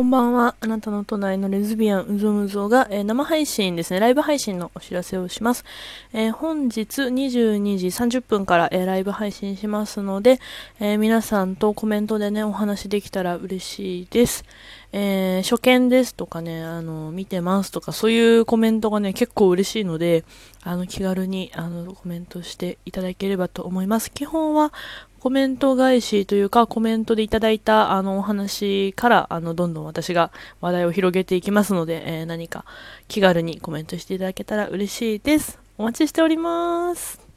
こんばんは。あなたの隣のレズビアンうぞむぞが、えー、生配信ですね、ライブ配信のお知らせをします。えー、本日22時30分から、えー、ライブ配信しますので、え皆さんとコメントでね、お話できたら嬉しいです。え初見ですとかね、あの、見てますとか、そういうコメントがね、結構嬉しいので、あの、気軽に、あの、コメントしていただければと思います。基本は、コメント返しというか、コメントでいただいたあのお話から、あの、どんどん私が話題を広げていきますので、えー、何か気軽にコメントしていただけたら嬉しいです。お待ちしております。